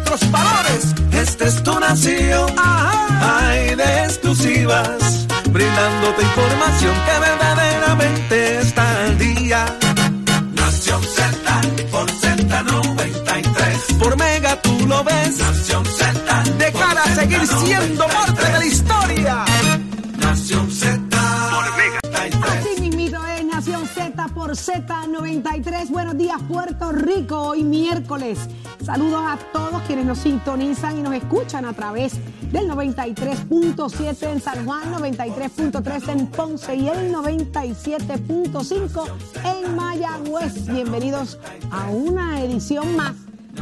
nuestros valores. Esta es tu nación. Hay de exclusivas. Brindándote información que verdaderamente está al día. Nación Z por Z93. Por Mega tú lo ves. Nación Z. De cara a seguir siendo parte de la historia. Nación Z por Mega 93. Así mismito es Nación Z por Z93. Buenos días, Puerto Rico. Hoy miércoles. Saludos a todos quienes nos sintonizan y nos escuchan a través del 93.7 en San Juan, 93.3 en Ponce y el 97.5 en Mayagüez. Bienvenidos a una edición más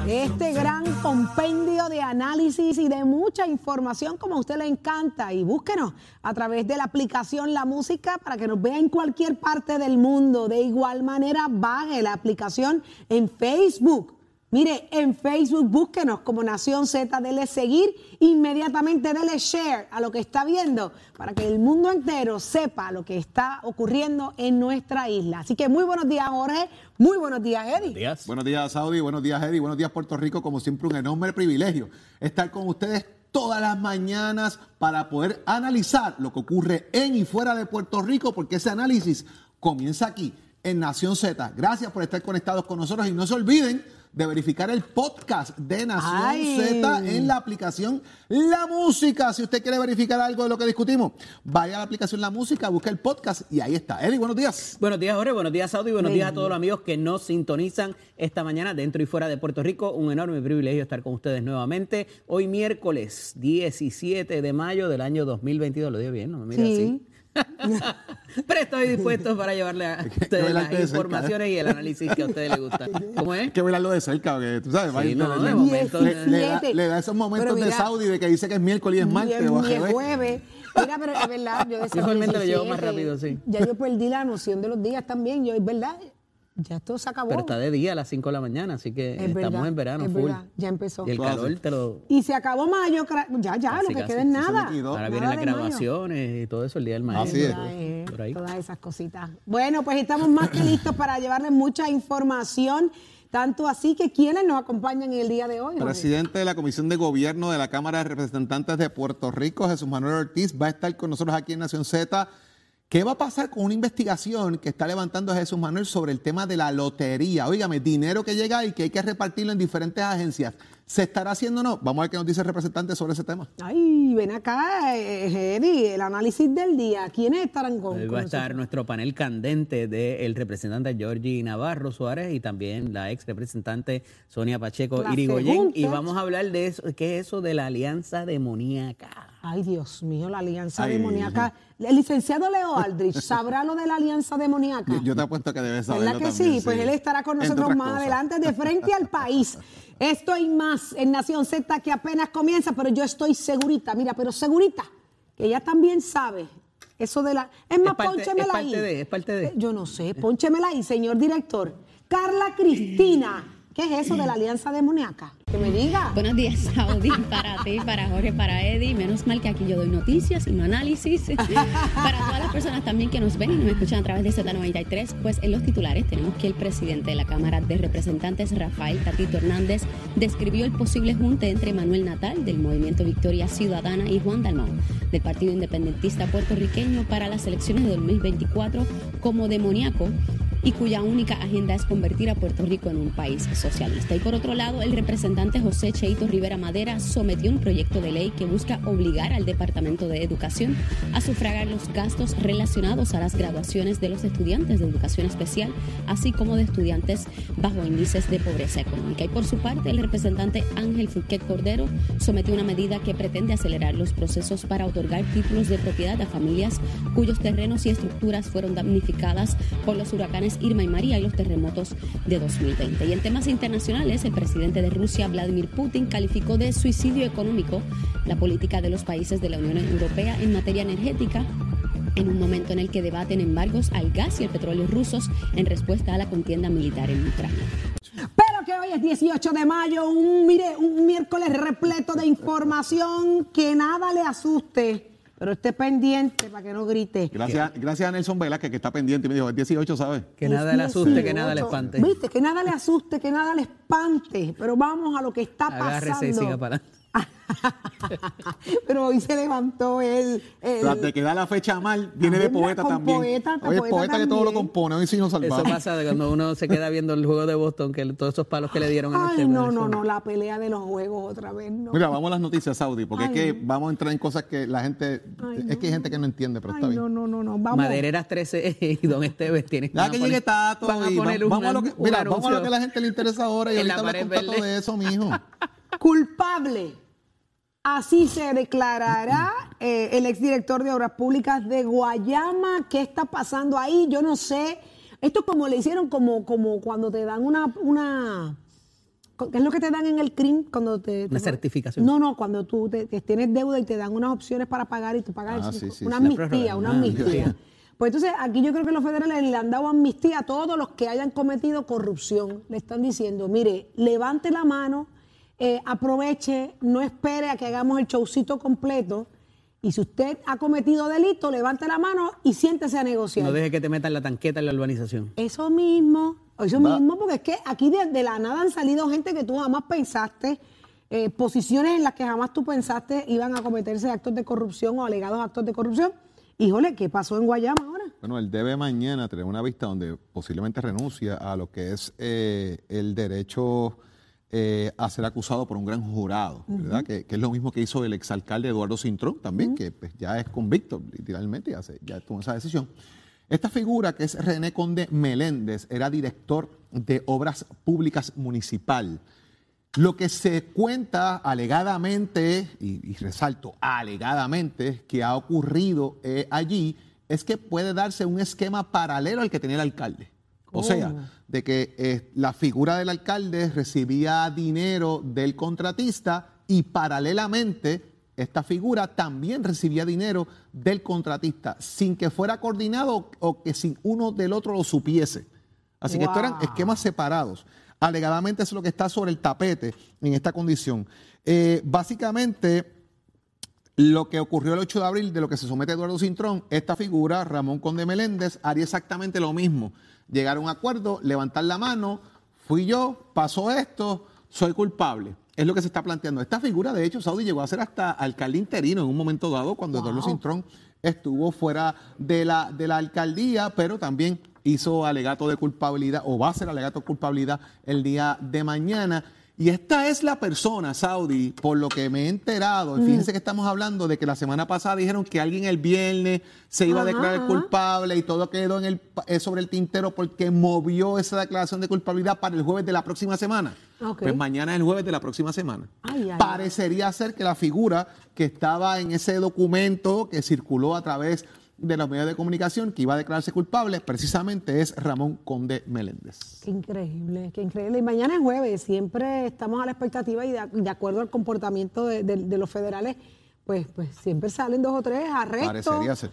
de este gran compendio de análisis y de mucha información como a usted le encanta. Y búsquenos a través de la aplicación La Música para que nos vea en cualquier parte del mundo. De igual manera, baje la aplicación en Facebook. Mire, en Facebook búsquenos como Nación Z, dele seguir, inmediatamente dele share a lo que está viendo para que el mundo entero sepa lo que está ocurriendo en nuestra isla. Así que muy buenos días, Jorge. Muy buenos días, Eddie. Buenos días, Saudi. Buenos días, Eddie. Buenos días, Puerto Rico. Como siempre, un enorme privilegio estar con ustedes todas las mañanas para poder analizar lo que ocurre en y fuera de Puerto Rico, porque ese análisis comienza aquí, en Nación Z. Gracias por estar conectados con nosotros y no se olviden de verificar el podcast de Nación Ay. Z en la aplicación La Música. Si usted quiere verificar algo de lo que discutimos, vaya a la aplicación La Música, busque el podcast y ahí está. Eddie, buenos días. Buenos días, Jorge. Buenos días, Saudi. Buenos Buen días a todos los amigos que nos sintonizan esta mañana dentro y fuera de Puerto Rico. Un enorme privilegio estar con ustedes nuevamente. Hoy miércoles 17 de mayo del año 2022. Lo digo bien, no me mire Sí. así. Pero estoy dispuesto para llevarle a ustedes las de cerca, informaciones y el análisis que a ustedes les gusta. ¿Cómo es? Hay que verlo de cerca, porque tú sabes, Sí, no, le- de momento, le, le da, 17. le da esos momentos de Saudi de que dice que es miércoles y es martes. Ni revés. jueves. Mira, pero es verdad, yo decía Usualmente lo llevo 17, más rápido, sí. Ya yo perdí la noción de los días también. Yo, es verdad, ya esto se acabó. Pero está de día a las 5 de la mañana, así que Es estamos verdad, en verano es full. verdad, ya empezó. Y el Todo calor así. te lo... Y se acabó mayo, ya, ya, Casi, lo que casi. queda es nada. Ahora Nada vienen las mayo. grabaciones y todo eso el día del maestro. Así es. Todas, Por ahí. todas esas cositas. Bueno, pues estamos más que listos para llevarles mucha información, tanto así que quienes nos acompañan en el día de hoy. Jorge? Presidente de la Comisión de Gobierno de la Cámara de Representantes de Puerto Rico, Jesús Manuel Ortiz, va a estar con nosotros aquí en Nación Z. ¿Qué va a pasar con una investigación que está levantando Jesús Manuel sobre el tema de la lotería? Óigame, dinero que llega y que hay que repartirlo en diferentes agencias. ¿Se estará haciendo o no? Vamos a ver qué nos dice el representante sobre ese tema. Ay, ven acá, eh, Eddie, el análisis del día. ¿Quiénes estarán con, Hoy con va a estar nosotros? nuestro panel candente del representante Georgie Navarro Suárez y también la ex representante Sonia Pacheco La Irigoyen. Y vamos a hablar de eso, qué es eso de la alianza demoníaca. Ay, Dios mío, la alianza Ay. demoníaca. El licenciado Leo Aldrich, ¿sabrá lo de la alianza demoníaca? Yo, yo te apuesto que debes saberlo ¿Verdad que también, sí? Pues él estará con nosotros más cosas. adelante de frente al país. Esto y más en Nación Z que apenas comienza, pero yo estoy segurita, mira, pero segurita, que ella también sabe eso de la... Es más, Es parte- pónchemela es parte ahí. de, es parte de. Yo no sé, pónchemela ahí, señor director. Carla Cristina, ¿qué es eso de la alianza demoníaca? Que me diga. Buenos días, Saudi, para ti, para Jorge, para Eddie. Menos mal que aquí yo doy noticias y no análisis. para todas las personas también que nos ven y nos escuchan a través de Z93, pues en los titulares tenemos que el presidente de la Cámara de Representantes, Rafael Tatito Hernández, describió el posible junte entre Manuel Natal, del Movimiento Victoria Ciudadana, y Juan Dalmau, del Partido Independentista Puertorriqueño, para las elecciones de 2024 como demoníaco y cuya única agenda es convertir a Puerto Rico en un país socialista. Y por otro lado, el representante José Cheito Rivera Madera sometió un proyecto de ley que busca obligar al Departamento de Educación a sufragar los gastos relacionados a las graduaciones de los estudiantes de educación especial, así como de estudiantes bajo índices de pobreza económica. Y por su parte, el representante Ángel Fouquet Cordero sometió una medida que pretende acelerar los procesos para otorgar títulos de propiedad a familias cuyos terrenos y estructuras fueron damnificadas por los huracanes Irma y María y los terremotos de 2020. Y en temas internacionales, el presidente de Rusia, Vladimir Putin, calificó de suicidio económico la política de los países de la Unión Europea en materia energética en un momento en el que debaten embargos al gas y el petróleo rusos en respuesta a la contienda militar en Ucrania. Pero que hoy es 18 de mayo, un, mire, un miércoles repleto de información, que nada le asuste. Pero esté pendiente para que no grite. Gracias, gracias a Nelson Vela, que, que está pendiente y me dijo, el 18, ¿sabes? Que nada le asuste, que nada le espante. Viste, que nada le asuste, que nada le espante. Pero vamos a lo que está Agárrese pasando. y siga para adelante. Pero hoy se levantó él. el- Tras de que da la fecha mal, viene de poeta también. poeta, Oye, es poeta poeta que todo lo compone, hoy sí nos Eso salvamos. pasa de cuando uno se queda viendo el juego de Boston, que todos esos palos que le dieron en Ay, no, no, no, la pelea de los juegos otra vez, no. Mira, vamos a las noticias, Saudi, porque Ay, es que no. vamos a entrar en cosas que la gente, Ay, es que hay gente que no entiende, pero Ay, está bien. no, no, no, no, vamos. Madereras 13 y Don Esteves tienen Ya que llegue Tato a vamos, a lo que, a que a la gente le interesa ahora y ahorita verde. de eso, mijo. culpable. Así se declarará eh, el exdirector de Obras Públicas de Guayama. ¿Qué está pasando ahí? Yo no sé. Esto es como le hicieron como, como cuando te dan una, una ¿qué es lo que te dan en el CRIM? Cuando te, Una te- certificación. No, no, cuando tú te- te tienes deuda y te dan unas opciones para pagar y tú pagas Ah, el cinco- sí, sí, una sí. Amnistía, una Ah, amnistía. amnistía. Pues entonces aquí yo creo que los federales le han dado amnistía a todos los que hayan cometido corrupción. Le están diciendo, mire, levante la mano, eh, aproveche, no espere a que hagamos el showcito completo. Y si usted ha cometido delito, levante la mano y siéntese a negociar. No deje que te metan la tanqueta en la urbanización. Eso mismo, eso Va. mismo, porque es que aquí de, de la nada han salido gente que tú jamás pensaste, eh, posiciones en las que jamás tú pensaste iban a cometerse actos de corrupción o alegados actos de corrupción. Híjole, ¿qué pasó en Guayama ahora? Bueno, él debe mañana tener una vista donde posiblemente renuncia a lo que es eh, el derecho eh, a ser acusado por un gran jurado, ¿verdad? que, que es lo mismo que hizo el exalcalde Eduardo Cintrón también, que pues, ya es convicto, literalmente, ya, se- ya tomó esa decisión. Esta figura, que es René Conde Meléndez, era director de Obras Públicas Municipal. Lo que se cuenta alegadamente, y, y resalto alegadamente, que ha ocurrido eh, allí, es que puede darse un esquema paralelo al que tenía el alcalde. O sea, de que eh, la figura del alcalde recibía dinero del contratista y paralelamente esta figura también recibía dinero del contratista sin que fuera coordinado o que sin uno del otro lo supiese. Así que estos eran esquemas separados. Alegadamente es lo que está sobre el tapete en esta condición. Eh, básicamente, lo que ocurrió el 8 de abril, de lo que se somete Eduardo Cintrón, esta figura, Ramón Conde Meléndez, haría exactamente lo mismo. Llegar a un acuerdo, levantar la mano, fui yo, pasó esto, soy culpable. Es lo que se está planteando. Esta figura, de hecho, Saudi llegó a ser hasta alcalde interino en un momento dado, cuando Eduardo Cintrón estuvo fuera de la, de la alcaldía, pero también hizo alegato de culpabilidad, o va a hacer alegato de culpabilidad el día de mañana. Y esta es la persona, Saudi, por lo que me he enterado. y Fíjense que estamos hablando de que la semana pasada dijeron que alguien el viernes se iba a declarar ajá. culpable y todo quedó en el, eh, sobre el tintero porque movió esa declaración de culpabilidad para el jueves de la próxima semana. Pues mañana es el jueves de la próxima semana. Ay, ay, Parecería ser que la figura que estaba en ese documento que circuló a través de los medios de comunicación que iba a declararse culpable precisamente es Ramón Conde Meléndez. Qué increíble, qué increíble. Y mañana es jueves, siempre estamos a la expectativa y de, de acuerdo al comportamiento de, de- de los federales, pues, pues siempre salen dos o tres arrestos. Parecería ser.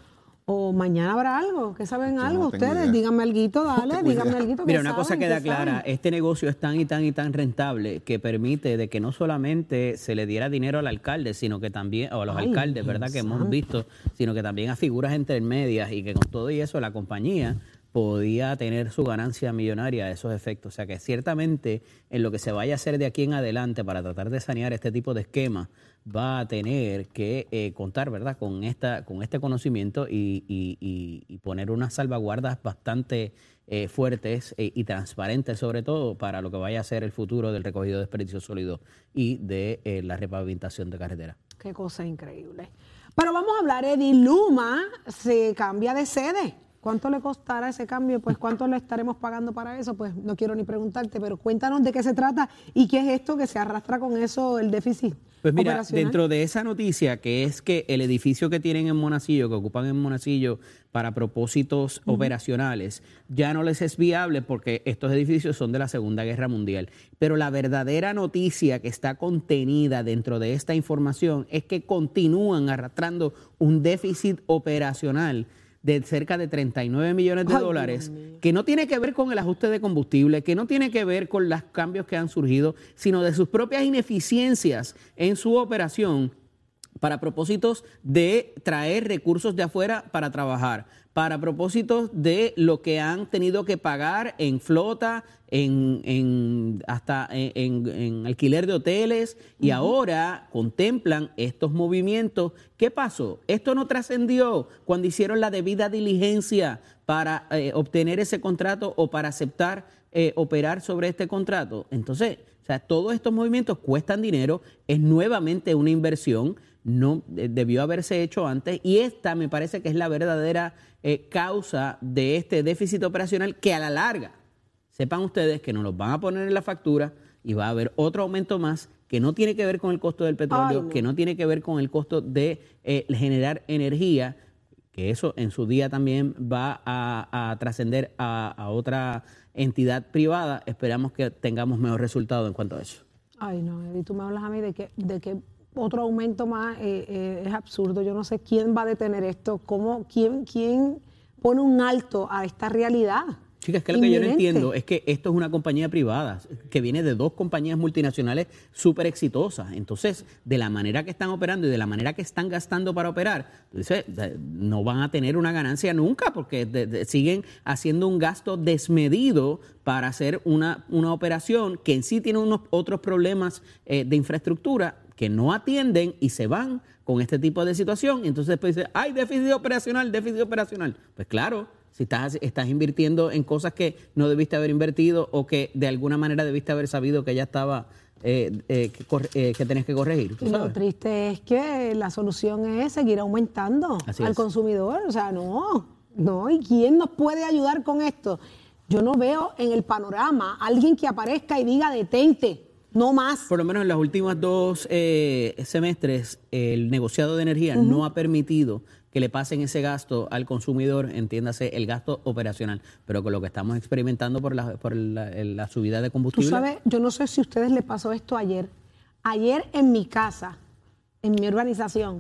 O mañana habrá algo, ¿qué saben Yo algo no ustedes? idea. Díganme algo, dale, díganme algo. Mira, una cosa queda clara, este negocio es tan y tan y tan rentable que permite de que no solamente se le diera dinero al alcalde, sino que también, o a los Ay, alcaldes, ¿verdad? Que hemos visto, sino que también a figuras intermedias y que con todo y eso la compañía podía tener su ganancia millonaria a esos efectos. O sea que ciertamente en lo que se vaya a hacer de aquí en adelante para tratar de sanear este tipo de esquemas, va a tener que eh, contar, ¿verdad?, con esta, con este conocimiento y, poner unas salvaguardas bastante eh, fuertes eh, y transparentes, sobre todo, para lo que vaya a ser el futuro del recogido de desperdicios sólidos y de eh, la repavimentación de carretera. Qué cosa increíble. Pero vamos a hablar, Eddie Luma se cambia de sede. ¿Cuánto le costará ese cambio? Pues cuánto le estaremos pagando para eso, pues no quiero ni preguntarte, pero cuéntanos de qué se trata y qué es esto que se arrastra con eso el déficit. Pues mira, dentro de esa noticia, que es que el edificio que tienen en Monacillo, que ocupan en Monacillo para propósitos operacionales, ya no les es viable porque estos edificios son de la Segunda Guerra Mundial. Pero la verdadera noticia que está contenida dentro de esta información es que continúan arrastrando un déficit operacional de cerca de 39 millones de dólares, que no tiene que ver con el ajuste de combustible, que no tiene que ver con los cambios que han surgido, sino de sus propias ineficiencias en su operación para propósitos de traer recursos de afuera para trabajar, para propósitos de lo que han tenido que pagar en flota, en, hasta en, alquiler de hoteles y ahora contemplan estos movimientos. ¿Qué pasó? Esto no trascendió cuando hicieron la debida diligencia para eh, obtener ese contrato o para aceptar eh, operar sobre este contrato. Entonces, o sea, todos estos movimientos cuestan dinero, es nuevamente una inversión, no debió haberse hecho antes y esta me parece que es la verdadera eh, causa de este déficit operacional que a la larga sepan ustedes que nos los van a poner en la factura y va a haber otro aumento más que no tiene que ver con el costo del petróleo, que no tiene que ver con el costo de eh, generar energía, que eso en su día también va a, trascender a, otra entidad privada. Esperamos que tengamos mejor resultado en cuanto a eso. Ay, no, y tú me hablas a mí de que, de que otro aumento más eh, eh, es absurdo. Yo no sé quién va a detener esto, cómo, quién, quién pone un alto a esta realidad. Chicas, que lo que yo no entiendo es que esto es una compañía privada que viene de dos compañías multinacionales súper exitosas. Entonces, de la manera que están operando y de la manera que están gastando para operar, entonces, no van a tener una ganancia nunca porque siguen haciendo un gasto desmedido para hacer una, una operación que en sí tiene unos otros problemas eh, de infraestructura que no atienden y se van con este tipo de situación. Y entonces después dice, hay déficit operacional, déficit operacional. Pues claro, si estás, estás invirtiendo en cosas que no debiste haber invertido o que de alguna manera debiste haber sabido que ya estaba, eh, eh, que, eh, que tenías que corregir. Lo triste es que la solución es seguir aumentando al consumidor. O sea, no, no. ¿Y quién nos puede ayudar con esto? Yo no veo en el panorama alguien que aparezca y diga detente. No más. Por lo menos en los últimos dos semestres, el negociado de energía no ha permitido que le pasen ese gasto al consumidor, entiéndase el gasto operacional, pero con lo que estamos experimentando por la, por la, subida de combustible. Tú sabes, yo no sé si a ustedes les pasó esto ayer. Ayer en mi casa, en mi urbanización,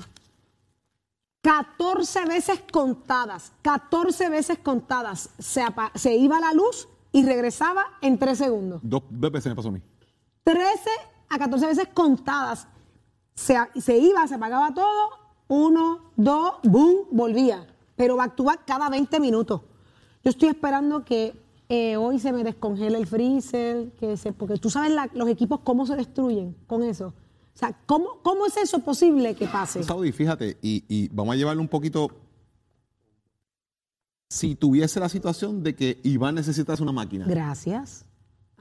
14 veces contadas, 14 veces contadas, se, se iba la luz y regresaba en 3 segundos. Dos veces me pasó a mí. 13 a 14 veces contadas. Se, se iba, se apagaba todo uno, dos, boom, volvía. Pero va a actuar cada 20 minutos. Yo estoy esperando que eh, hoy se me descongele el freezer, que se, porque tú sabes los equipos cómo se destruyen con eso. O sea, ¿cómo, cómo es eso posible que pase? Saudi, fíjate, y, vamos a llevarlo un poquito. Si tuviese la situación de que Iván necesitas una máquina. Gracias.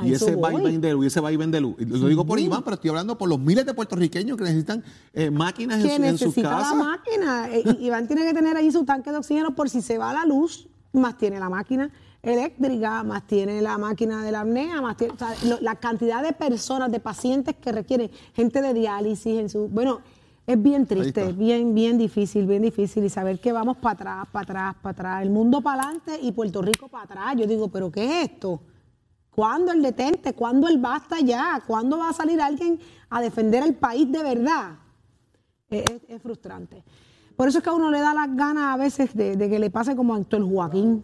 Y ese va y vende luz, y ese va y vende luz. Lo digo por Iván, pero estoy hablando por los miles de puertorriqueños que necesitan eh, máquinas en, en, sus casas. la máquina. Eh, Iván tiene que tener ahí su tanque de oxígeno por si se va la luz, más tiene la máquina eléctrica, más tiene la máquina de la apnea, más tiene, o sea, la cantidad de personas, de pacientes que requieren, gente de diálisis en su... Bueno, es bien triste, bien, bien difícil, bien difícil y saber que vamos para atrás, para atrás, para atrás, el mundo para adelante y Puerto Rico para atrás. Yo digo, ¿pero qué es esto? ¿Cuándo el detente? ¿Cuándo el basta ya? ¿Cuándo va a salir alguien a defender el país de verdad? Es, frustrante. Por eso es que a uno le da las ganas a veces de, que le pase como a Héctor Joaquín,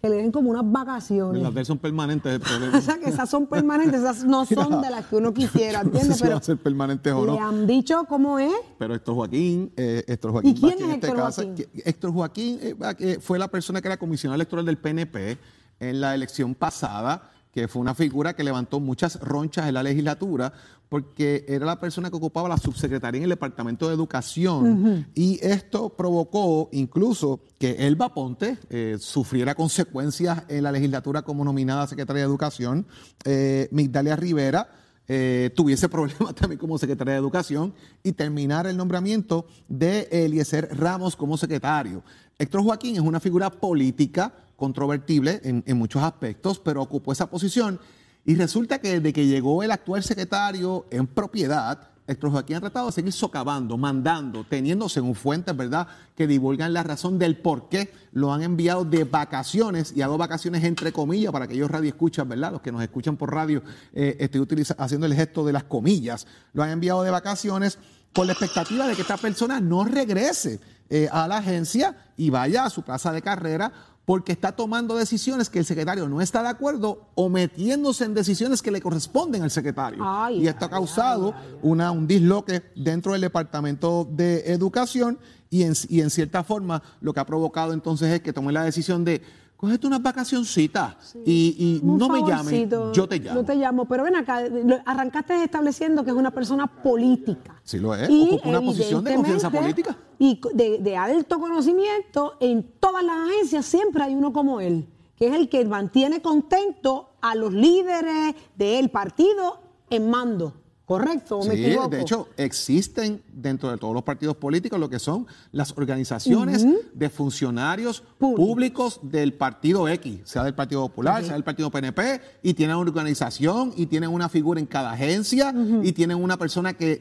que le den como unas vacaciones. Las de son permanentes el problema. o sea, que esas son permanentes, esas no son de las que uno quisiera, ¿entiendes? No sé si Pero ser permanentes o no. Le han dicho cómo es. Pero Héctor Joaquín, eh, Héctor Joaquín. ¿Y quién es este Héctor Joaquín? Héctor Joaquín eh, fue la persona que era comisionado electoral del PNP en la elección pasada que fue una figura que levantó muchas ronchas en la legislatura, porque era la persona que ocupaba la subsecretaría en el Departamento de Educación. Y esto provocó incluso que Elba Ponte eh, sufriera consecuencias en la legislatura como nominada secretaria de Educación, eh, Migdalia Rivera. eh, tuviese problemas también como secretaria de Educación y terminar el nombramiento de Eliezer Ramos como secretario. Héctor Joaquín es una figura política controvertible en, en muchos aspectos, pero ocupó esa posición y resulta que desde que llegó el actual secretario en propiedad, Héctor Joaquín ha tratado de seguir socavando, mandando, teniendo según fuentes, ¿verdad?, que divulgan la razón del por qué lo han enviado de vacaciones, y hago vacaciones entre comillas para que ellos radio escuchan, ¿verdad? Los que nos escuchan por radio, eh, estoy haciendo el gesto de las comillas, lo han enviado de vacaciones con la expectativa de que esta persona no regrese eh, a la agencia y vaya a su casa de carrera porque está tomando decisiones que el secretario no está de acuerdo o metiéndose en decisiones que le corresponden al secretario. y esto ha causado una, un disloque dentro del Departamento de Educación y en, y en cierta forma lo que ha provocado entonces es que tome la decisión de cógete unas vacacioncitas y, no me llames, yo te llamo. No te llamo, pero ven acá, arrancaste estableciendo que es una persona política. Sí lo es, ocupa una posición de confianza política. Y de, alto conocimiento, en todas las agencias siempre hay uno como él, que es el que mantiene contento a los líderes del partido en mando. ¿Correcto? ¿o me equivoco? de hecho, existen dentro de todos los partidos políticos lo que son las organizaciones de funcionarios públicos del partido X, sea del Partido Popular, sea del Partido PNP, y tienen una organización y tienen una figura en cada agencia y tienen una persona que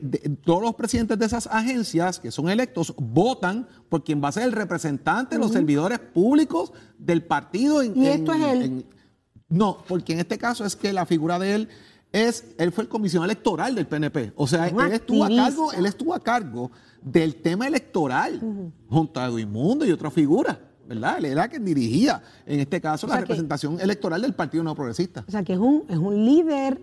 todos los presidentes de esas agencias que son electos votan por quien va a ser el representante de los servidores públicos del partido. ¿Y esto es él? no, porque en este caso es que la figura de él es, él fue el comisionado electoral del PNP. O sea, él estuvo, a cargo, él estuvo a cargo del tema electoral junto a Edwin y otra figura. ¿verdad? Él era quien dirigía, en este caso, la representación electoral del Partido No Progresista. O sea, que es un, es un líder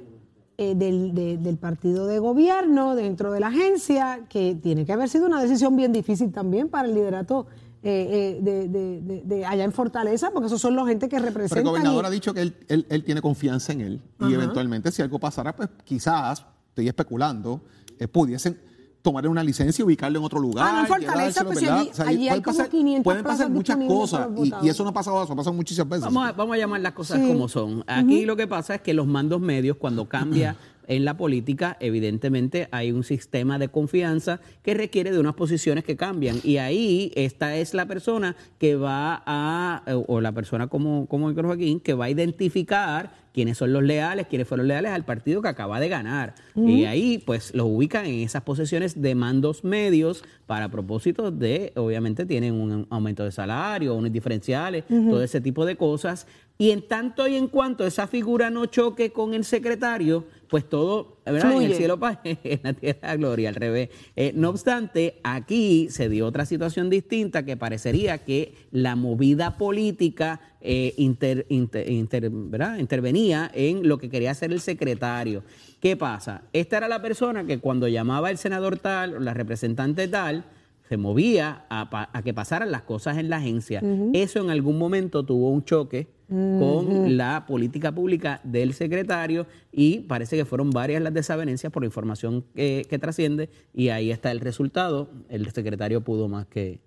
eh, del, del, partido de gobierno dentro de la agencia, que tiene que haber sido una decisión bien difícil también para el liderato eh, eh, de, allá en Fortaleza, porque esos son los gente que representan. Pero el gobernador ha dicho que él, él, tiene confianza en él y eventualmente si algo pasara, pues quizás, estoy especulando, eh, pudiesen tomar una licencia y ubicarlo en otro lugar. Ah, en Fortaleza, pues allí, hay como 500 Pueden pasar muchas cosas y, eso no ha pasado, eso ha pasado muchísimas veces. Vamos a, vamos a llamar las cosas como son. Aquí lo que pasa es que los mandos medios, cuando cambia en la política, evidentemente hay un sistema de confianza que requiere de unas posiciones que cambian. Y ahí esta es la persona que va a, o la persona como, como Joaquín, que va a identificar quiénes son los leales, quiénes fueron leales al partido que acaba de ganar. Y ahí pues los ubican en esas posiciones de mandos medios para propósitos de, obviamente tienen un aumento de salario, unos diferenciales, todo ese tipo de cosas. Y en tanto y en cuanto esa figura no choque con el secretario, pues todo, ¿verdad? En el cielo en la tierra gloria, al revés. Eh, no obstante, aquí se dio otra situación distinta que parecería que la movida política eh, inter, intervenía en lo que quería hacer el secretario. ¿Qué pasa? Esta era la persona que cuando llamaba el senador tal o la representante tal, se movía a, que pasaran las cosas en la agencia. Eso en algún momento tuvo un choque con la política pública del secretario y parece que fueron varias las desavenencias por la información que, trasciende y ahí está el resultado. El secretario pudo más que,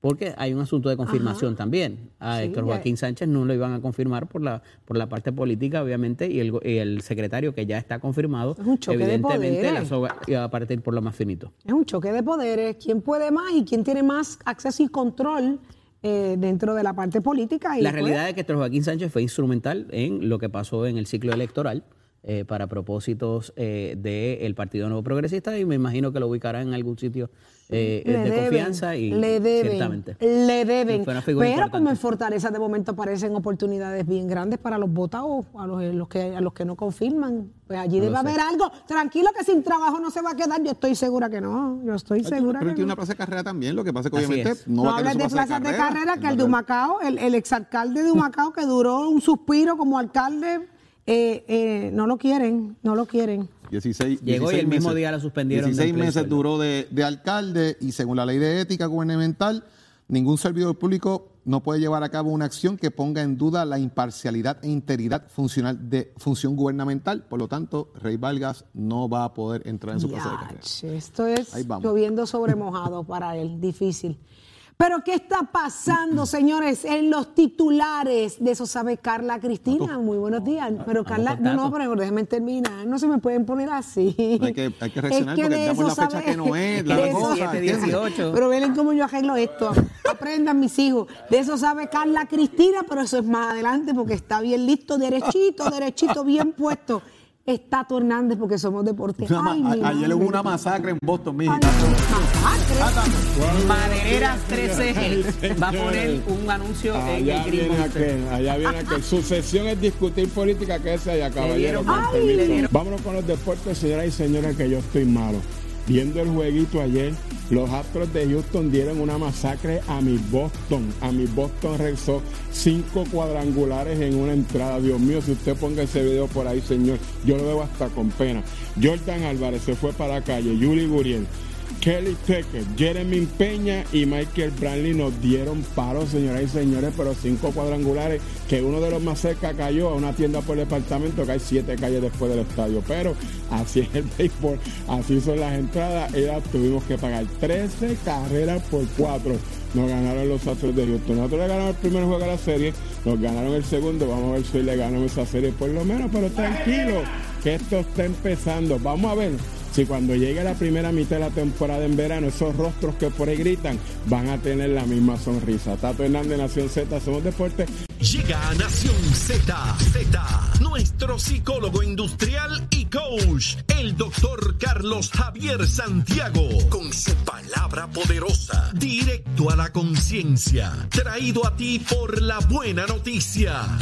porque hay un asunto de confirmación también. A Héctor Joaquín Sánchez no lo iban a confirmar por la por la parte política, obviamente, y el, el secretario que ya está confirmado, evidentemente la soga iba a partir por lo más finito. Es un choque de poderes. ¿Quién puede más y quién tiene más acceso y control? Eh, dentro de la parte política. Y la realidad es que Joaquín Sánchez fue instrumental en lo que pasó en el ciclo electoral. Eh, para propósitos eh, del Partido Nuevo Progresista y me imagino que lo ubicará en algún sitio eh, de confianza y le deben, ciertamente. Le deben. Pero como en Fortaleza de momento aparecen oportunidades bien grandes para los votados, a los, que, a los que no confirman. Pues allí debe haber algo. Tranquilo que sin trabajo no se va a quedar. Yo estoy segura que no. Yo estoy segura pero que tiene una plaza de carrera también. Lo que pasa es que obviamente no, va a tener de plazas de carrera, que el de Humacao, el, el exalcalde de Humacao que duró un suspiro como alcalde eh, eh, no lo quieren, no lo quieren. 16, Llegó y el mismo día la suspendieron. 16 meses duró de, alcalde y según la ley de ética gubernamental, ningún servidor público no puede llevar a cabo una acción que ponga en duda la imparcialidad e integridad funcional de función gubernamental. Por lo tanto, Rey Valgas no va a poder entrar en su casa de carrera. Esto es lloviendo sobre mojado para él, difícil. Pero ¿qué está pasando, señores, en los titulares? De eso sabe Carla Cristina. Muy buenos días. Pero Carla, no, no, pero déjenme terminar. No se me pueden poner así. Hay que, hay que reaccionar porque estamos la fecha que no es, la cosa. 18. Pero ven cómo yo arreglo esto. Aprendan mis hijos. De eso sabe Carla Cristina, pero eso es más adelante porque está bien listo, derechito, derechito, bien puesto está Hernández porque somos deportes. ayer hubo una masacre en Boston, mija. Madereras 13 va a poner un anuncio en el viene aquel, Allá viene aquel. Su sesión es discutir política que ese allá, caballero. Vámonos con los deportes, señoras y señores, que yo estoy malo. Viendo el jueguito ayer, los Astros de Houston dieron una masacre a mi Boston. A mi Boston Red cinco cuadrangulares en una entrada. Dios mío, si usted ponga ese video por ahí, señor, yo lo veo hasta con pena. Jordan Álvarez se fue para la calle. Yuli Guriel Kelly Tucker, Jeremy Peña y Michael Brantley nos dieron paro, señoras y señores, pero cinco cuadrangulares, que uno de los más cerca cayó a una tienda por departamento, que hay siete calles después del estadio. Pero así es el béisbol, así son las entradas. Y tuvimos que pagar 13 carreras por cuatro. Nos ganaron los Astros de Houston. Nosotros le ganamos el primer juego de la serie, nos ganaron el segundo. Vamos a ver si le ganamos esa serie por lo menos, pero tranquilo, que esto está empezando. Vamos a ver si cuando llegue la primera mitad de la temporada en verano, esos rostros que por ahí gritan van a tener la misma sonrisa. Tato Hernández, Nación Z, somos deporte. Llega a Nación Z, Z, nuestro psicólogo industrial y coach, el doctor Carlos Javier Santiago, con su palabra poderosa, directo a la conciencia, traído a ti por la buena noticia.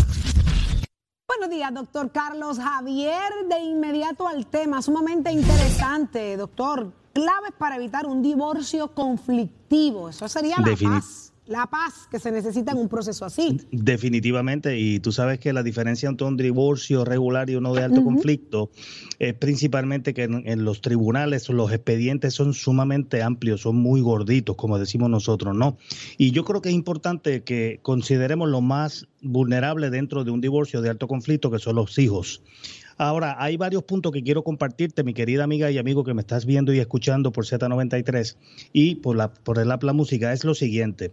Buenos días, doctor Carlos Javier. De inmediato al tema, sumamente interesante, doctor. Claves para evitar un divorcio conflictivo. Eso sería la paz la paz que se necesita en un proceso así. Definitivamente, y tú sabes que la diferencia entre un divorcio regular y uno de alto conflicto es principalmente que en, los tribunales los expedientes son sumamente amplios, son muy gorditos, como decimos nosotros, ¿no? Y yo creo que es importante que consideremos lo más vulnerable dentro de un divorcio de alto conflicto, que son los hijos. Ahora, hay varios puntos que quiero compartirte, mi querida amiga y amigo que me estás viendo y escuchando por Z93 y por la, por el la música. Es lo siguiente.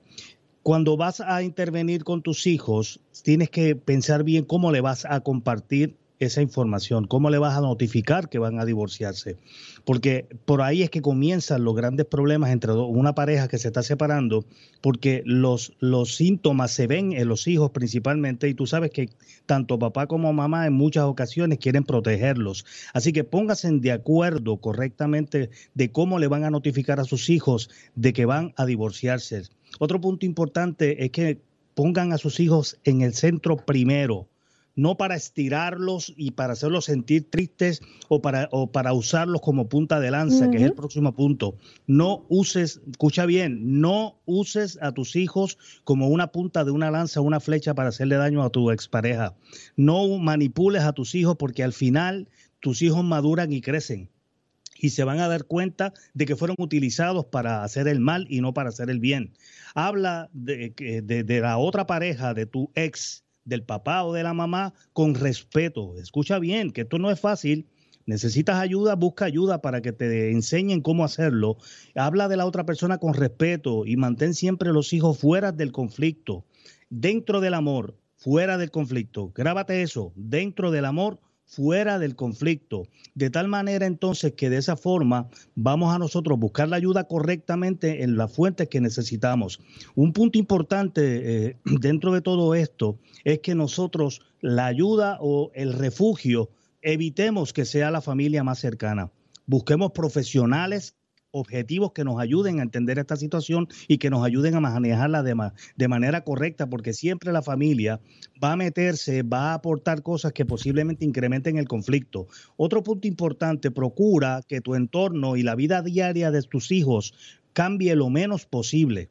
Cuando vas a intervenir con tus hijos, tienes que pensar bien cómo le vas a compartir esa información? ¿Cómo le vas a notificar que van a divorciarse? Porque por ahí es que comienzan los grandes problemas entre una pareja que se está separando, porque los, los síntomas se ven en los hijos principalmente y tú sabes que tanto papá como mamá en muchas ocasiones quieren protegerlos. Así que pónganse de acuerdo correctamente de cómo le van a notificar a sus hijos de que van a divorciarse. Otro punto importante es que pongan a sus hijos en el centro primero no para estirarlos y para hacerlos sentir tristes o para, o para usarlos como punta de lanza, que es el próximo punto. No uses, escucha bien, no uses a tus hijos como una punta de una lanza, una flecha para hacerle daño a tu expareja. No manipules a tus hijos porque al final tus hijos maduran y crecen y se van a dar cuenta de que fueron utilizados para hacer el mal y no para hacer el bien. Habla de, de, de la otra pareja, de tu ex, del papá o de la mamá con respeto. Escucha bien, que esto no es fácil. Necesitas ayuda, busca ayuda para que te enseñen cómo hacerlo. Habla de la otra persona con respeto y mantén siempre los hijos fuera del conflicto, dentro del amor, fuera del conflicto. Grábate eso, dentro del amor, fuera del conflicto. De tal manera entonces que de esa forma vamos a nosotros buscar la ayuda correctamente en las fuentes que necesitamos. Un punto importante eh, dentro de todo esto es que nosotros la ayuda o el refugio evitemos que sea la familia más cercana. Busquemos profesionales objetivos que nos ayuden a entender esta situación y que nos ayuden a manejarla de, de manera correcta, porque siempre la familia va a meterse, va a aportar cosas que posiblemente incrementen el conflicto. Otro punto importante, procura que tu entorno y la vida diaria de tus hijos cambie lo menos posible.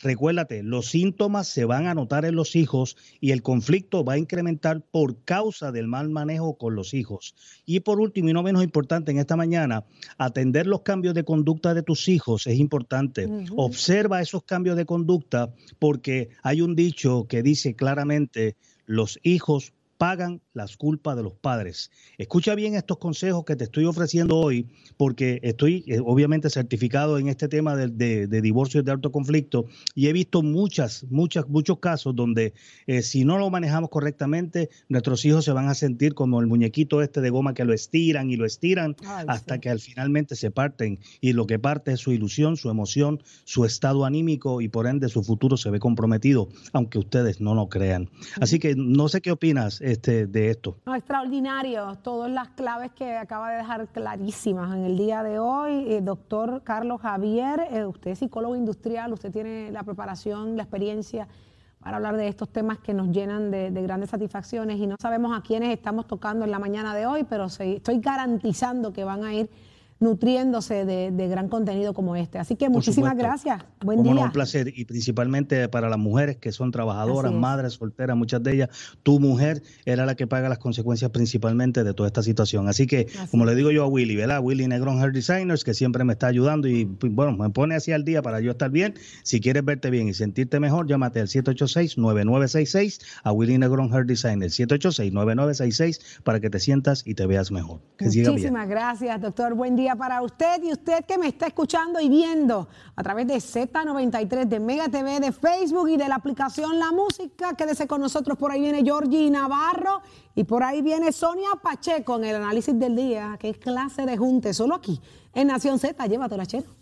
Recuérdate, los síntomas se van a notar en los hijos y el conflicto va a incrementar por causa del mal manejo con los hijos. Y por último, y no menos importante en esta mañana, atender los cambios de conducta de tus hijos es importante. Observa esos cambios de conducta porque hay un dicho que dice claramente, los hijos pagan las culpas de los padres. Escucha bien estos consejos que te estoy ofreciendo hoy, porque estoy eh, obviamente certificado en este tema de, de, de divorcios de alto conflicto y he visto muchas, muchas, muchos casos donde eh, si no lo manejamos correctamente, nuestros hijos se van a sentir como el muñequito este de goma que lo estiran y lo estiran hasta que al finalmente se parten y lo que parte es su ilusión, su emoción, su estado anímico y por ende su futuro se ve comprometido, aunque ustedes no lo crean. Así que no sé qué opinas este, de esto. extraordinario, todas las claves que acaba de dejar clarísimas en el día de hoy. Eh, doctor Carlos Javier, eh, usted es psicólogo industrial, usted tiene la preparación, la experiencia para hablar de estos temas que nos llenan de, de, grandes satisfacciones y no sabemos a quiénes estamos tocando en la mañana de hoy, pero estoy garantizando que van a ir nutriéndose de, de, gran contenido como este. Así que muchísimas gracias. Buen como día. No, un placer. Y principalmente para las mujeres que son trabajadoras, madres, solteras, muchas de ellas, tu mujer era la que paga las consecuencias principalmente de toda esta situación. Así que, así como es. le digo yo a Willy, ¿verdad? Willy Negrón Hair Designers, que siempre me está ayudando y, bueno, me pone así al día para yo estar bien. Si quieres verte bien y sentirte mejor, llámate al 786-9966 a Willy Negrón Hair Designers, 786-9966 para que te sientas y te veas mejor. Que Muchísimas gracias, doctor. Buen día para usted y usted que me está escuchando y viendo a través de Z93, de Mega TV, de Facebook y de la aplicación La Música. Quédese con nosotros. Por ahí viene Georgie Navarro y por ahí viene Sonia Pacheco en el análisis del día. Qué clase de junte. Solo aquí en Nación Z. Llévatela, chero.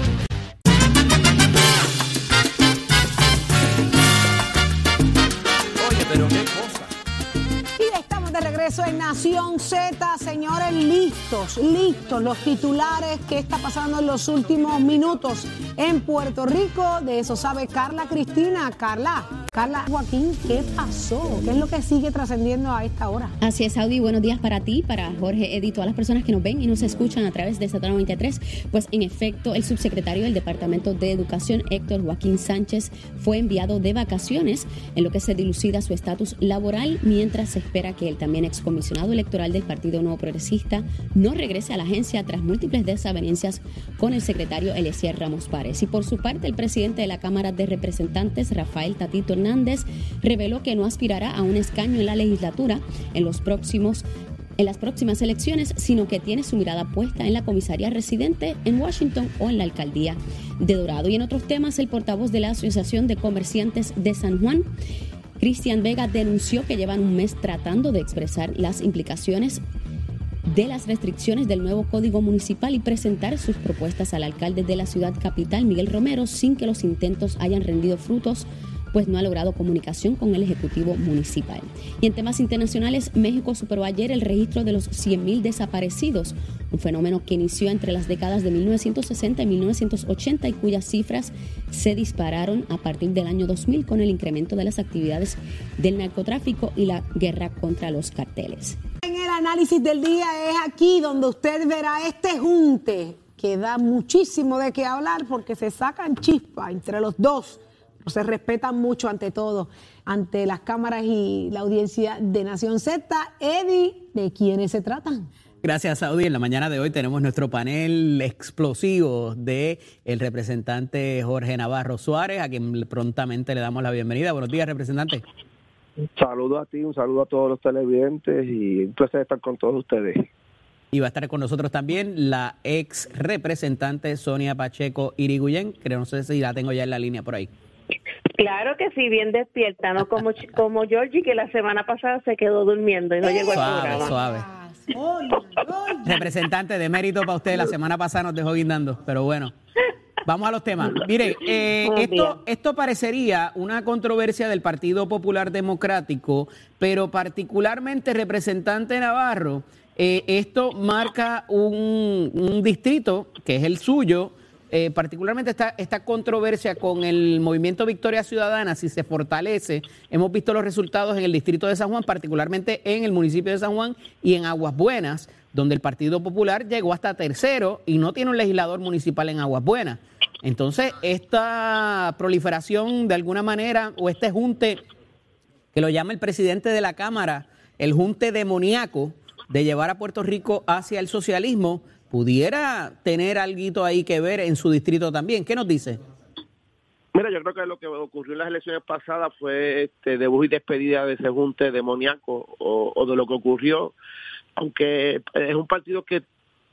Regreso en Nación Z, señores, listos, listos los titulares que está pasando en los últimos minutos en Puerto Rico. De eso sabe Carla Cristina. Carla, Carla Joaquín, ¿qué pasó? ¿Qué es lo que sigue trascendiendo a esta hora? Así es, Audi. Buenos días para ti, para Jorge, Edith, todas las personas que nos ven y nos escuchan a través de Zeta 93. Pues en efecto, el subsecretario del Departamento de Educación, Héctor Joaquín Sánchez, fue enviado de vacaciones, en lo que se dilucida su estatus laboral, mientras se espera que el también excomisionado electoral del Partido Nuevo Progresista no regrese a la agencia tras múltiples desavenencias con el secretario Eliezer Ramos Párez. Y por su parte, el presidente de la Cámara de Representantes, Rafael Tatito Hernández, reveló que no aspirará a un escaño en la legislatura en los próximos en las próximas elecciones, sino que tiene su mirada puesta en la comisaría residente en Washington o en la alcaldía de Dorado. Y en otros temas, el portavoz de la Asociación de Comerciantes de San Juan Cristian Vega denunció que llevan un mes tratando de expresar las implicaciones de las restricciones del nuevo código municipal y presentar sus propuestas al alcalde de la ciudad capital, Miguel Romero, sin que los intentos hayan rendido frutos pues no ha logrado comunicación con el Ejecutivo Municipal. Y en temas internacionales, México superó ayer el registro de los 100.000 desaparecidos, un fenómeno que inició entre las décadas de 1960 y 1980 y cuyas cifras se dispararon a partir del año 2000 con el incremento de las actividades del narcotráfico y la guerra contra los carteles. Análisis del día es aquí donde usted verá este junte que da muchísimo de qué hablar porque se sacan chispas entre los dos se respetan mucho ante todo, ante las cámaras y la audiencia de Nación Z. Eddie, ¿de quiénes se tratan? Gracias, Saudi. En la mañana de hoy tenemos nuestro panel explosivo de el representante Jorge Navarro Suárez, a quien prontamente le damos la bienvenida. Buenos días, representante. Saludo a ti, un saludo a todos los televidentes y un placer estar con todos ustedes. Y va a estar con nosotros también la ex representante Sonia Pacheco Irigoyen, que no sé si la tengo ya en la línea por ahí. Claro que sí, bien despierta, no como, como Georgie, que la semana pasada se quedó durmiendo y no llegó al programa. Suave, Representante de mérito para usted, la semana pasada nos dejó guindando, pero bueno. Vamos a los temas. Mire, eh, esto, esto parecería una controversia del Partido Popular Democrático, pero particularmente representante Navarro, eh, esto marca un, un distrito que es el suyo, eh, particularmente esta, esta controversia con el movimiento Victoria Ciudadana, si se fortalece, hemos visto los resultados en el distrito de San Juan, particularmente en el municipio de San Juan y en Aguas Buenas, donde el Partido Popular llegó hasta tercero y no tiene un legislador municipal en Aguas Buenas. Entonces, esta proliferación de alguna manera o este junte que lo llama el presidente de la Cámara, el junte demoníaco de llevar a Puerto Rico hacia el socialismo, pudiera tener algo ahí que ver en su distrito también. ¿Qué nos dice? Mira, yo creo que lo que ocurrió en las elecciones pasadas fue este debut y despedida de ese junte demoníaco o, o de lo que ocurrió, aunque es un partido que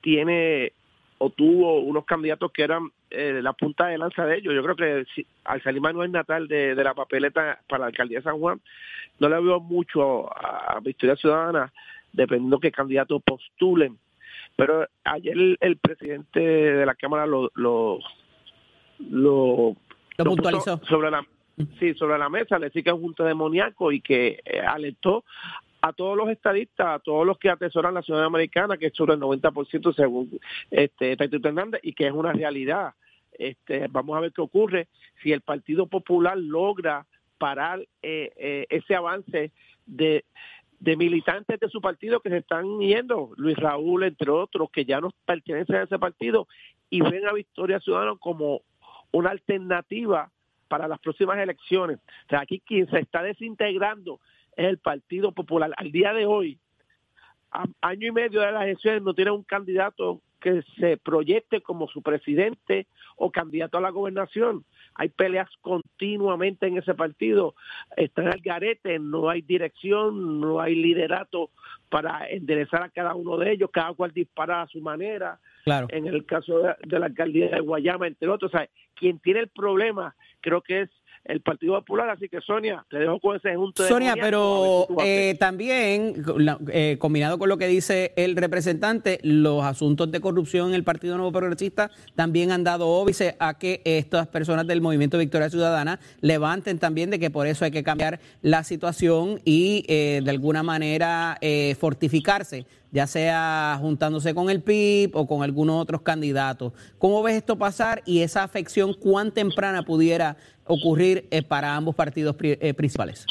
tiene o tuvo unos candidatos que eran eh, la punta de lanza de ellos. Yo creo que si, al salir Manuel Natal de, la papeleta para la alcaldía de San Juan, no le veo mucho a, Victoria Ciudadana, dependiendo qué candidatos postulen. Pero ayer el, presidente de la Cámara lo, lo, lo, puntualizó. Sobre la, sí, sobre la mesa, le decía que es un demoníaco y que eh, alertó a todos los estadistas, a todos los que atesoran la ciudad americana, que es sobre el 90% según este Taito Hernández, y que es una realidad. Este, vamos a ver qué ocurre si el Partido Popular logra parar eh, eh, ese avance de, militantes de su partido que se están yendo, Luis Raúl, entre otros, que ya no pertenecen a ese partido y ven a Victoria Ciudadana como una alternativa para las próximas elecciones. Aquí quien se está desintegrando es el Partido Popular. Al día de hoy, año y medio de las elecciones, no tiene un candidato que se proyecte como su presidente o candidato a la gobernación. Hay peleas continuamente en ese partido, está en el garete, no hay dirección, no hay liderato para enderezar a cada uno de ellos, cada cual dispara a su manera. Claro. En el caso de, de la alcaldía de Guayama, entre otros, o sea, quien tiene el problema creo que es el Partido Popular. Así que, Sonia, te dejo con ese junto de. Sonia, pero eh, también, eh, combinado con lo que dice el representante, los asuntos de corrupción en el Partido Nuevo Progresista también han dado óbice a que estas personas del Movimiento Victoria Ciudadana levanten también de que por eso hay que cambiar la situación y eh, de alguna manera fortificarse ya sea juntándose con el PIB o con algunos otros candidatos. ¿Cómo ves esto pasar y esa afección cuán temprana pudiera ocurrir eh, para ambos partidos eh, principales?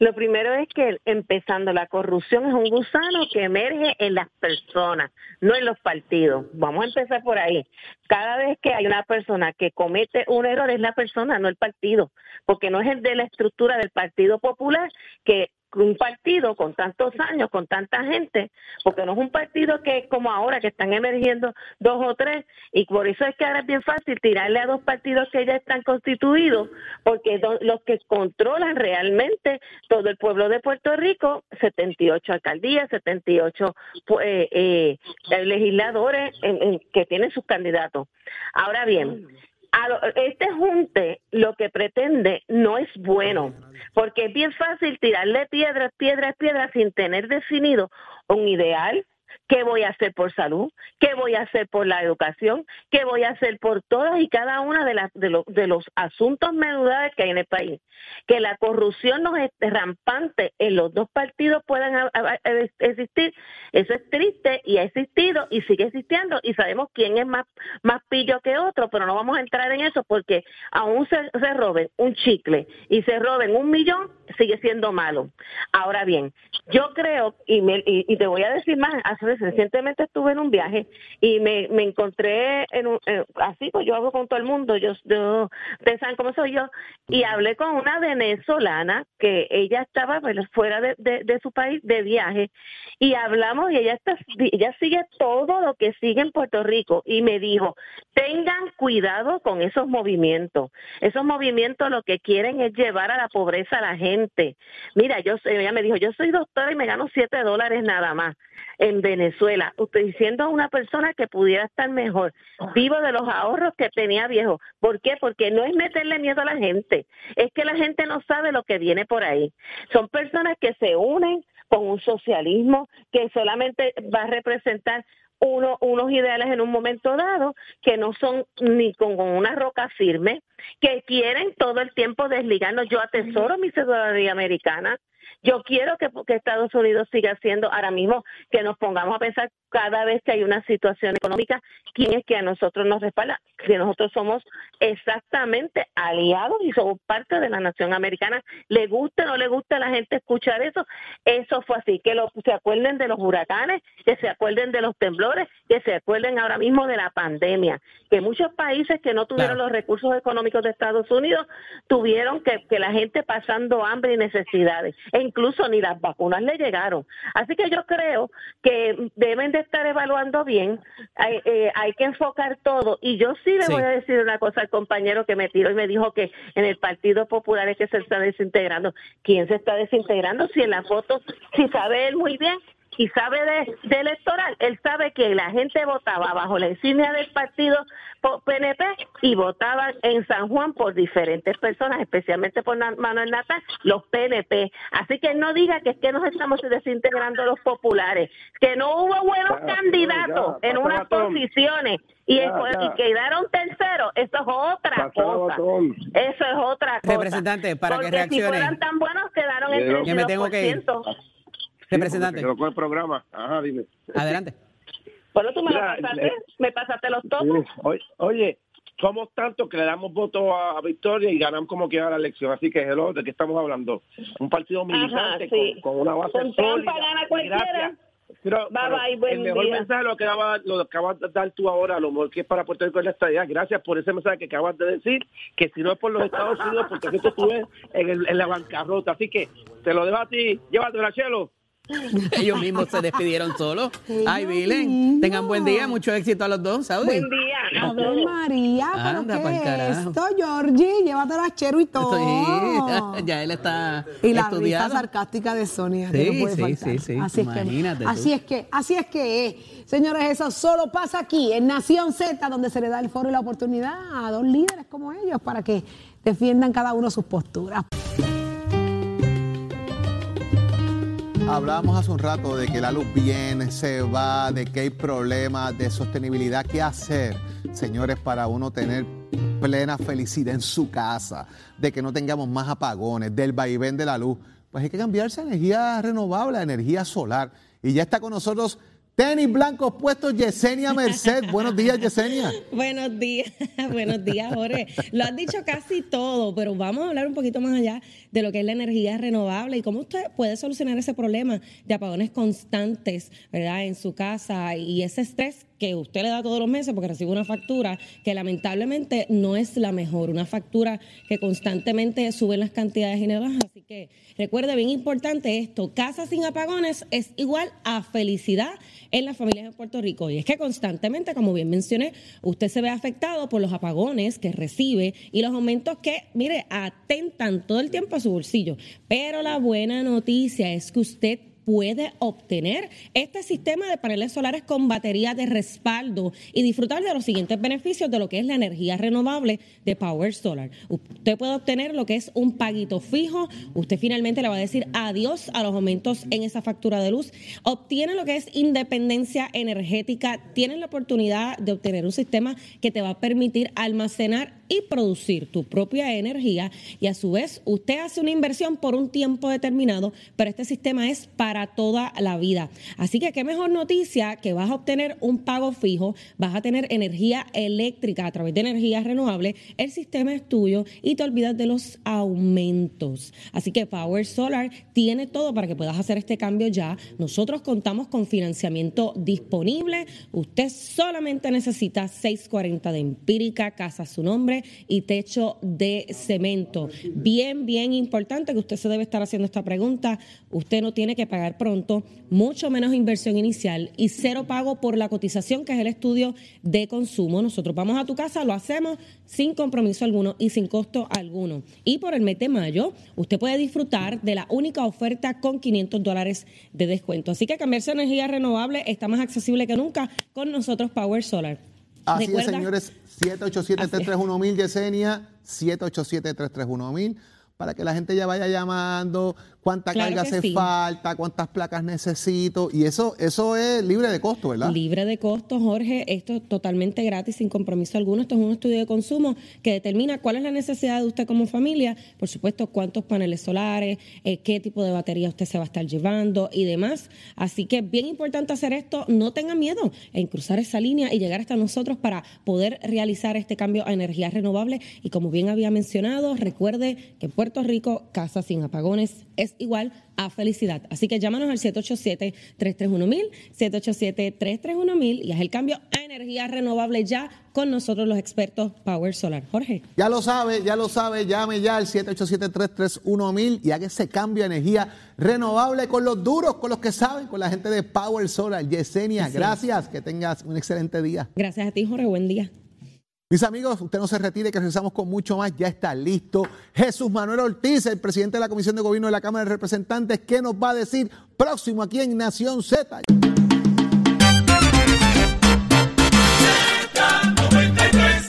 Lo primero es que, empezando, la corrupción es un gusano que emerge en las personas, no en los partidos. Vamos a empezar por ahí. Cada vez que hay una persona que comete un error, es la persona, no el partido, porque no es el de la estructura del Partido Popular que un partido con tantos años, con tanta gente, porque no es un partido que como ahora que están emergiendo dos o tres, y por eso es que ahora es bien fácil tirarle a dos partidos que ya están constituidos, porque los que controlan realmente todo el pueblo de Puerto Rico, 78 alcaldías, 78 eh, eh, legisladores que tienen sus candidatos. Ahora bien, este junte lo que pretende no es bueno, porque es bien fácil tirarle piedras, piedras, piedras sin tener definido un ideal, qué voy a hacer por salud, qué voy a hacer por la educación, qué voy a hacer por todas y cada una de, las, de, los, de los asuntos medulares que hay en el país. Que la corrupción no es rampante en los dos partidos puedan existir, eso es triste y ha existido y sigue existiendo y sabemos quién es más, más pillo que otro, pero no vamos a entrar en eso porque aún se, roben un chicle y se roben un millón, sigue siendo malo. Ahora bien, yo creo, y, me, y, te voy a decir más, recientemente estuve en un viaje y me, me encontré en un, así, pues yo hablo con todo el mundo, yo, yo, ustedes saben cómo soy yo, y hablé con una venezolana que ella estaba pues, fuera de, de, su país de viaje y hablamos y ella, está, ella sigue todo lo que sigue en Puerto Rico y me dijo, tengan cuidado con esos movimientos, esos movimientos lo que quieren es llevar a la pobreza a la gente. Mira, yo ella me dijo, yo soy doctora y me gano siete dólares nada más en Venezuela, usted diciendo a una persona que pudiera estar mejor, vivo de los ahorros que tenía viejo. ¿Por qué? Porque no es meterle miedo a la gente, es que la gente no sabe lo que viene por ahí. Son personas que se unen con un socialismo que solamente va a representar uno, unos ideales en un momento dado que no son ni con una roca firme, que quieren todo el tiempo desligarnos. Yo atesoro mi ciudadanía americana Yo quiero que, que Estados Unidos siga siendo ahora mismo que nos pongamos a pensar cada vez que hay una situación económica, quién es que a nosotros nos respalda, que nosotros somos exactamente aliados y somos parte de la nación americana. Le guste o no le guste a la gente escuchar eso, eso fue así, que lo, se acuerden de los huracanes, que se acuerden de los temblores, que se acuerden ahora mismo de la pandemia, que muchos países que no tuvieron los recursos económicos de Estados Unidos tuvieron que, que la gente pasando hambre y necesidades, incluso ni las vacunas le llegaron. Así que yo creo que deben de estar evaluando bien, hay, eh, hay que enfocar todo, y yo sí le voy a decir una cosa al compañero que me tiró y me dijo que en el Partido Popular es que se está desintegrando. ¿Quién se está desintegrando? Si en la foto, si sabe él muy bien y sabe de, electoral, él sabe que la gente votaba bajo la insignia del partido PNP y votaban en San Juan por diferentes personas, especialmente por Manuel Natal, los PNP. Así que no diga que es que nos estamos desintegrando los populares, que no hubo buenos candidatos en unas posiciones y, quedaron terceros, eso es otra cosa. Eso es otra cosa. Representante, para que reaccione. si fueran tan buenos, quedaron en el me tengo que ir. Representante. con el programa. Ajá, dime. Adelante. Bueno, tú me pasaste, me pasaste los topos. Oye, somos tantos que le damos voto a, Victoria y ganamos como quiera la elección. Así que, hello, ¿de qué estamos hablando? Un partido militante con, una base con sólida. Gana cualquiera. Pero, bye bye, el mejor mensaje lo, que lo acabas de dar tú ahora, lo mejor que es para Puerto Rico es la estadía. Gracias por ese mensaje que acabas de decir, que si no es por los Estados Unidos, porque tú estuve en, en la bancarrota. Así que te lo dejo a ti. Llévatela, Chelo. Ellos mismos se despidieron solos. Ay, Vilen, tengan buen día, mucho éxito a los dos, Saudi. Buen día. Ave María, ¿pero qué es esto, Georgie? Llévatelo a Chero y todo. Sí, ya él está Y la risa sarcástica de Sonia, sí, que no puede sí, Sí, sí, así Imagínate es que, así es que, así es que es. Señores, eso solo pasa aquí, en Nación Z, donde se le da el foro y la oportunidad a dos líderes como ellos para que defiendan cada uno sus posturas. Hablábamos hace un rato de que la luz viene, se va, de que hay problemas de sostenibilidad. ¿Qué hacer, señores, para uno tener plena felicidad en su casa? De que no tengamos más apagones, del vaivén de la luz. Pues hay que cambiarse a energía renovable, a energía solar. Y ya está con nosotros Tenis blancos puestos, Yesenia Merced. Buenos días, Yesenia. Buenos días, buenos días, Jorge. Lo has dicho casi todo, pero vamos a hablar un poquito más allá de lo que es la energía renovable y cómo usted puede solucionar ese problema de apagones constantes, ¿verdad? En su casa y ese estrés que usted le da todos los meses porque recibe una factura que lamentablemente no es la mejor, una factura que constantemente sube las cantidades y Así que recuerde bien importante esto, casa sin apagones es igual a felicidad en las familias de Puerto Rico. Y es que constantemente, como bien mencioné, usted se ve afectado por los apagones que recibe y los aumentos que, mire, atentan todo el tiempo a su bolsillo. Pero la buena noticia es que usted puede obtener este sistema de paneles solares con batería de respaldo y disfrutar de los siguientes beneficios de lo que es la energía renovable de Power Solar. Usted puede obtener lo que es un paguito fijo, usted finalmente le va a decir adiós a los aumentos en esa factura de luz, obtiene lo que es independencia energética, tiene la oportunidad de obtener un sistema que te va a permitir almacenar y producir tu propia energía y a su vez usted hace una inversión por un tiempo determinado, pero este sistema es para toda la vida. Así que qué mejor noticia que vas a obtener un pago fijo, vas a tener energía eléctrica a través de energía renovable, el sistema es tuyo y te olvidas de los aumentos. Así que Power Solar tiene todo para que puedas hacer este cambio ya. Nosotros contamos con financiamiento disponible. Usted solamente necesita 640 de empírica, casa su nombre y techo de cemento. Bien, bien importante que usted se debe estar haciendo esta pregunta. Usted no tiene que pagar pronto, mucho menos inversión inicial y cero pago por la cotización, que es el estudio de consumo. Nosotros vamos a tu casa, lo hacemos sin compromiso alguno y sin costo alguno. Y por el mes de mayo, usted puede disfrutar de la única oferta con 500 dólares de descuento. Así que cambiarse a energía renovable está más accesible que nunca con nosotros Power Solar. Así es, señores, 787-331-1000, Yesenia, 787-331-1000. para que la gente ya vaya llamando cuánta carga hace falta, cuántas placas necesito. Y eso, eso es libre de costo, ¿verdad? Libre de costo, Jorge. Esto es totalmente gratis, sin compromiso alguno. Esto es un estudio de consumo que determina cuál es la necesidad de usted como familia. Por supuesto, cuántos paneles solares, eh, qué tipo de batería usted se va a estar llevando y demás. Así que es bien importante hacer esto. No tenga miedo en cruzar esa línea y llegar hasta nosotros para poder realizar este cambio a energías renovables. Y como bien había mencionado, recuerde que en Puerto Rico, casa sin apagones es igual a felicidad. Así que llámanos al 787-331-1000, 787-331-1000 y haz el cambio a energía renovable ya con nosotros los expertos Power Solar. Jorge. Ya lo sabe, ya lo sabe, llame ya al 787-331-1000 y haga ese cambio a energía renovable con los duros, con los que saben, con la gente de Power Solar. Yesenia, gracias, que tengas un excelente día. Gracias a ti, Jorge, buen día. Mis amigos, usted no se retire, que regresamos con mucho más. Ya está listo Jesús Manuel Ortiz, el presidente de la Comisión de Gobierno de la Cámara de Representantes, ¿qué nos va a decir próximo aquí en Nación Z.